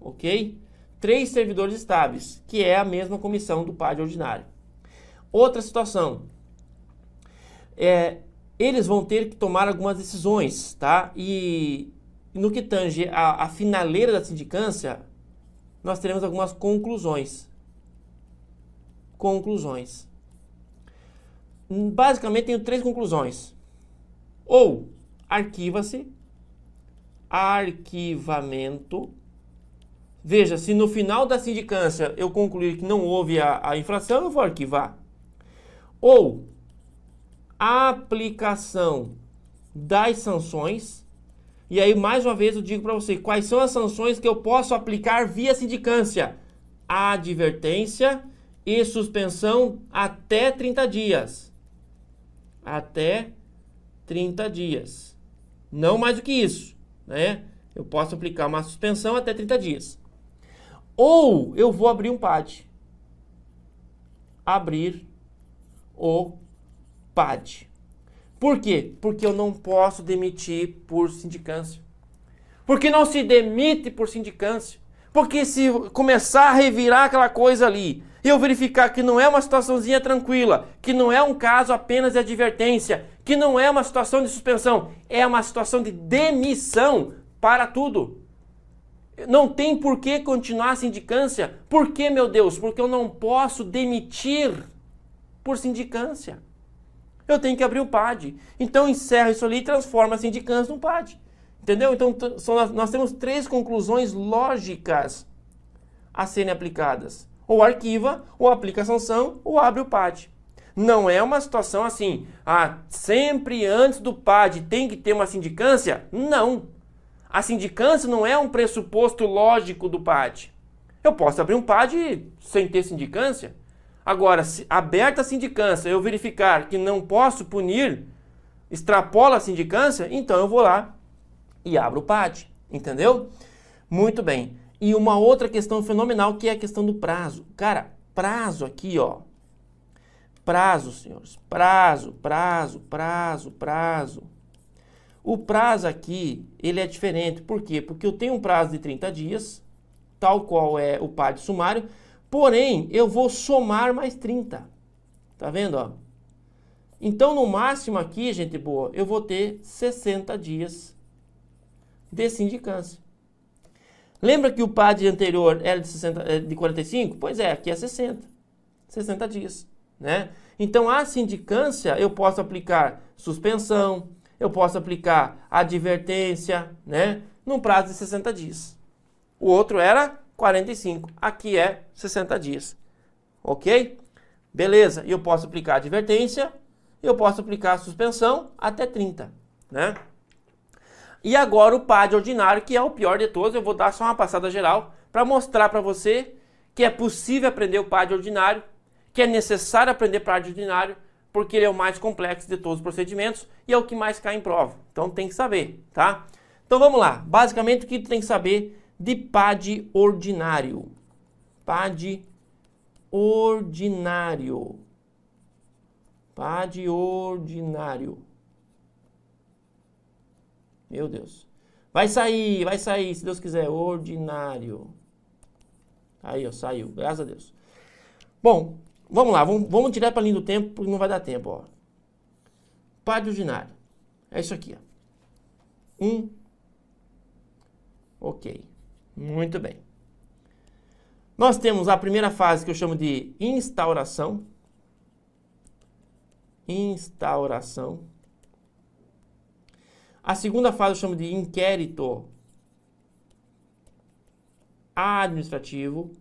ok? Três servidores estáveis, que é a mesma comissão do PAD ordinário. Outra situação, é, eles vão ter que tomar algumas decisões, tá? E no que tange a, a finaleira da sindicância, nós teremos algumas conclusões. Conclusões. Basicamente, tenho três conclusões. Ou arquiva-se, arquivamento. Veja, se no final da sindicância eu concluir que não houve a, a infração, eu vou arquivar. Ou aplicação das sanções e aí, mais uma vez, eu digo para você quais são as sanções que eu posso aplicar via sindicância: advertência e suspensão até 30 dias. Até 30 dias. Não mais do que isso, né? Eu posso aplicar uma suspensão até 30 dias. Ou eu vou abrir um PAD. Abrir o PAD. Por quê? Porque eu não posso demitir por sindicância. Porque não se demite por sindicância. Porque se começar a revirar aquela coisa ali, eu verificar que não é uma situaçãozinha tranquila, que não é um caso apenas de advertência, que não é uma situação de suspensão, é uma situação de demissão para tudo. Não tem por que continuar a sindicância. Por que, meu Deus? Porque eu não posso demitir por sindicância eu tenho que abrir o PAD. Então encerra isso ali e transforma a sindicância num PAD. Entendeu? Então nós temos três conclusões lógicas a serem aplicadas. Ou arquiva, ou aplica a sanção, ou abre o PAD. Não é uma situação assim, ah, sempre antes do PAD tem que ter uma sindicância? Não. A sindicância não é um pressuposto lógico do PAD. Eu posso abrir um PAD sem ter sindicância? Agora, se aberta a sindicância, eu verificar que não posso punir, extrapola a sindicância, então eu vou lá e abro o PAD, entendeu? Muito bem. E uma outra questão fenomenal que é a questão do prazo. Cara, prazo aqui, ó. Prazo, senhores. Prazo, prazo, prazo, prazo. O prazo aqui, ele é diferente. Por quê? Porque eu tenho um prazo de 30 dias, tal qual é o PAD sumário, Porém, eu vou somar mais 30. Tá vendo, ó? Então, no máximo aqui, gente boa, eu vou ter 60 dias de sindicância. Lembra que o PAD anterior era de, 60, é, de 45? Pois é, aqui é 60. 60 dias, né? Então, a sindicância, eu posso aplicar suspensão, eu posso aplicar advertência, né? Num prazo de 60 dias. O outro era 45. Aqui é 60 dias. Ok? Beleza. Eu posso aplicar advertência, eu posso aplicar suspensão até 30, né? E agora o PAD ordinário, que é o pior de todos, eu vou dar só uma passada geral para mostrar para você que é possível aprender o PAD ordinário, que é necessário aprender PAD ordinário, porque ele é o mais complexo de todos os procedimentos e é o que mais cai em prova. Então tem que saber, tá? Então vamos lá. Basicamente o que tu tem que saber de PAD ordinário. PAD ordinário. PAD ordinário. Meu Deus. Vai sair, vai sair, se Deus quiser. Ordinário. Aí, ó, saiu. Graças a Deus. Bom, vamos lá, vamos, vamos tirar para a linha do tempo, porque não vai dar tempo, ó. Par ordinário. É isso aqui, ó. Um. Ok. Muito bem. Nós temos a primeira fase que eu chamo de instauração. Instauração. A segunda fase eu chamo de inquérito administrativo.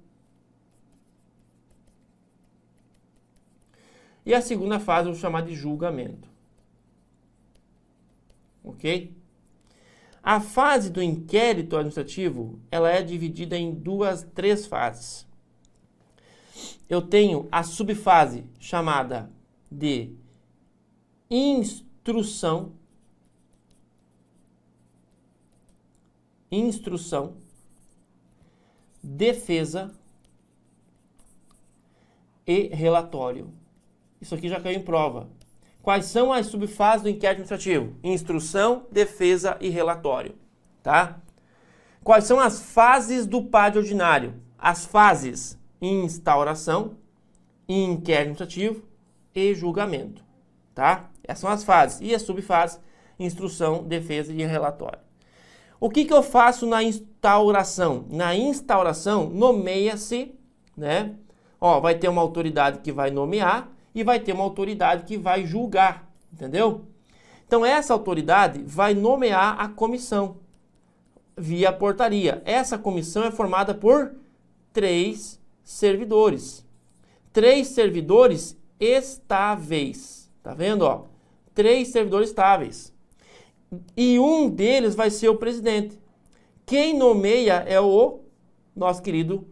E a segunda fase vou chamar de julgamento. Ok? A fase do inquérito administrativo, ela é dividida em duas, três fases. Eu tenho a subfase chamada de instrução. Instrução, defesa e relatório. Isso aqui já caiu em prova. Quais são as subfases do inquérito administrativo? Instrução, defesa e relatório. Tá? Quais são as fases do PAD ordinário? As fases instauração, inquérito administrativo e julgamento. Tá? Essas são as fases. E as subfases, instrução, defesa e relatório. O que, que eu faço na instauração? Na instauração, nomeia-se, né? Ó, vai ter uma autoridade que vai nomear e vai ter uma autoridade que vai julgar, entendeu? Então essa autoridade vai nomear a comissão via portaria. Essa comissão é formada por três servidores. Três servidores estáveis. Tá vendo, ó? Três servidores estáveis. E um deles vai ser o presidente. Quem nomeia é o nosso querido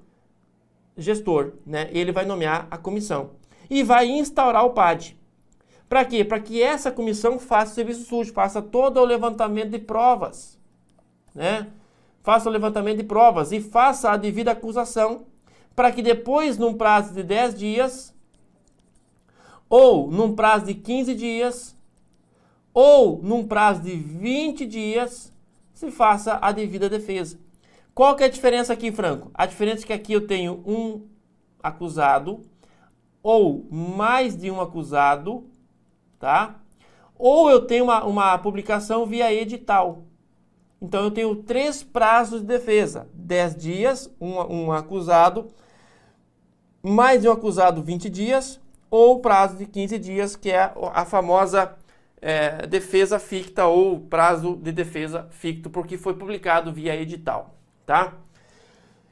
gestor, né? Ele vai nomear a comissão e vai instaurar o PAD. Para quê? Para que essa comissão faça o serviço sujo, faça todo o levantamento de provas, né? Faça o levantamento de provas e faça a devida acusação, para que depois, num prazo de 10 dias, ou num prazo de 15 dias, ou num prazo de 20 dias, se faça a devida defesa. Qual que é a diferença aqui, Franco? A diferença é que aqui eu tenho um acusado ou mais de um acusado, tá? Ou eu tenho uma, uma publicação via edital. Então eu tenho três prazos de defesa: 10 dias, um, um acusado, mais de um acusado 20 dias, ou prazo de 15 dias, que é a famosa é, defesa ficta ou prazo de defesa ficto, porque foi publicado via edital, tá?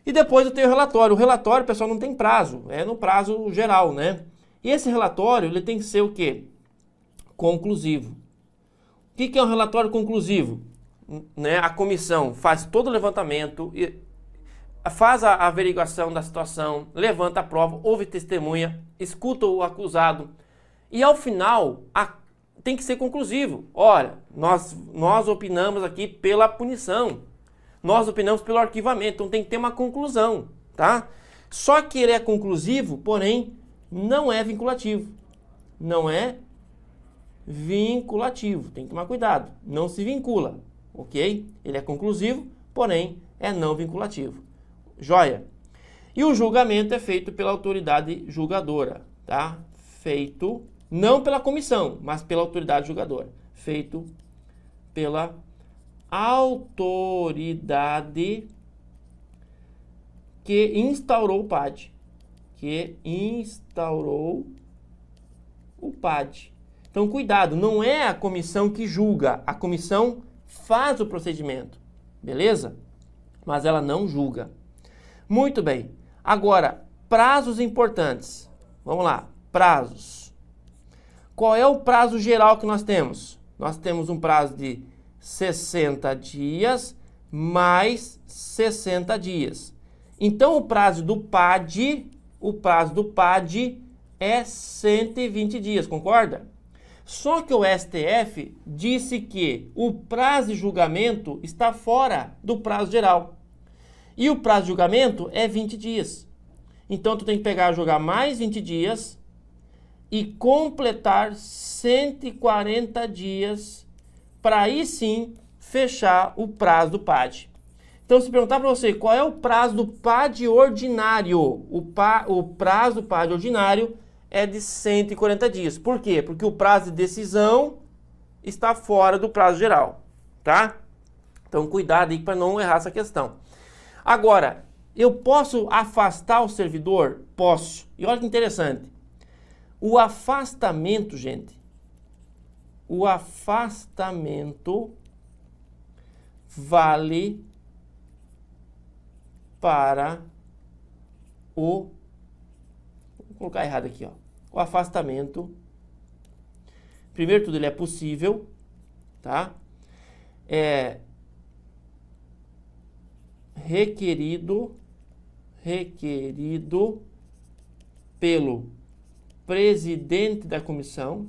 E depois eu tenho o relatório. O relatório, pessoal, não tem prazo, é no prazo geral, né? E esse relatório, ele tem que ser o quê? Conclusivo. O que, que é um relatório conclusivo? Né? A comissão faz todo o levantamento, faz a averiguação da situação, levanta a prova, ouve testemunha, escuta o acusado e ao final a, tem que ser conclusivo. Olha, nós, nós opinamos aqui pela punição nós opinamos pelo arquivamento, então tem que ter uma conclusão, tá? Só que ele é conclusivo, porém não é vinculativo. Não é vinculativo, tem que tomar cuidado, não se vincula, ok? Ele é conclusivo, porém é não vinculativo. Joia? E o julgamento é feito pela autoridade julgadora, tá? Feito não pela comissão, mas pela autoridade julgadora. Feito pela autoridade que instaurou o PAD. Que instaurou o PAD. Então, cuidado, não é a comissão que julga, a comissão faz o procedimento, beleza? Mas ela não julga. Muito bem. Agora, prazos importantes. Vamos lá, prazos. Qual é o prazo geral que nós temos? Nós temos um prazo de 60 dias mais 60 dias. Então o prazo do PAD, o prazo do PAD é 120 dias, concorda? Só que o STF disse que o prazo de julgamento está fora do prazo geral. E o prazo de julgamento é 20 dias. Então tu tem que pegar jogar mais 20 dias e completar 140 dias para aí sim fechar o prazo do PAD. Então, se perguntar para você qual é o prazo do PAD ordinário, o, pa, o prazo do PAD ordinário é de 140 dias. Por quê? Porque o prazo de decisão está fora do prazo geral, tá? Então cuidado aí para não errar essa questão. Agora, eu posso afastar o servidor? Posso. E olha que interessante. O afastamento, gente, o afastamento vale para o vou colocar errado aqui, ó. O afastamento primeiro tudo ele é possível, tá? É requerido requerido pelo presidente da comissão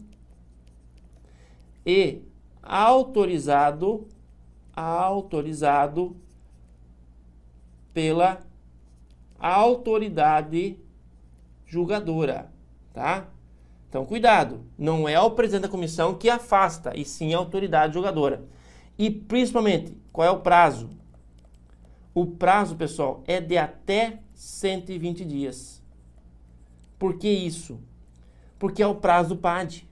e autorizado autorizado pela autoridade julgadora, tá? Então, cuidado, não é o presidente da comissão que afasta, e sim a autoridade julgadora. E principalmente, qual é o prazo? O prazo, pessoal, é de até 120 dias. Por que isso? Porque é o prazo do PAD.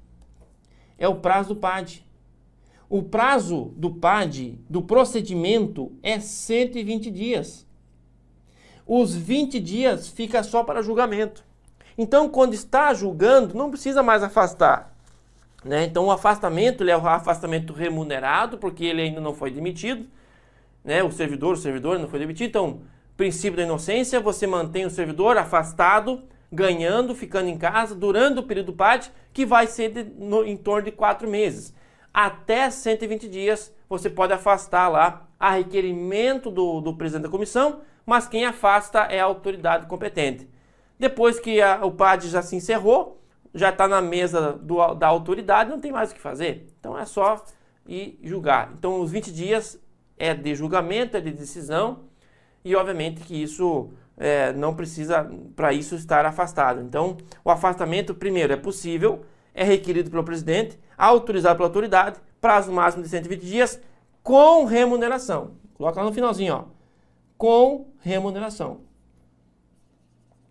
É o prazo do PAD. O prazo do PAD, do procedimento, é 120 dias. Os 20 dias fica só para julgamento. Então, quando está julgando, não precisa mais afastar. Né? Então, o afastamento ele é o afastamento remunerado, porque ele ainda não foi demitido. Né? O servidor, o servidor não foi demitido. Então, princípio da inocência, você mantém o servidor afastado, ganhando, ficando em casa, durante o período PAD, que vai ser de, no, em torno de quatro meses até 120 dias você pode afastar lá a requerimento do, do presidente da comissão, mas quem afasta é a autoridade competente. Depois que a, o PAD já se encerrou, já está na mesa do, da autoridade, não tem mais o que fazer. Então é só ir julgar. Então os 20 dias é de julgamento, é de decisão, e obviamente que isso é, não precisa para isso estar afastado. Então o afastamento, primeiro, é possível, é requerido pelo presidente, autorizado pela autoridade, prazo máximo de 120 dias, com remuneração. Coloca lá no finalzinho, ó. Com remuneração.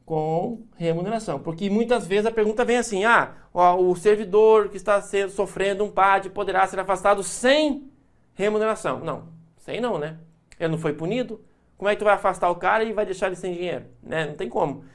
Com remuneração. Porque muitas vezes a pergunta vem assim: ah, ó, o servidor que está sendo, sofrendo um PAD poderá ser afastado sem remuneração. Não, sem não, né? Ele não foi punido. Como é que tu vai afastar o cara e vai deixar ele sem dinheiro? Né? Não tem como.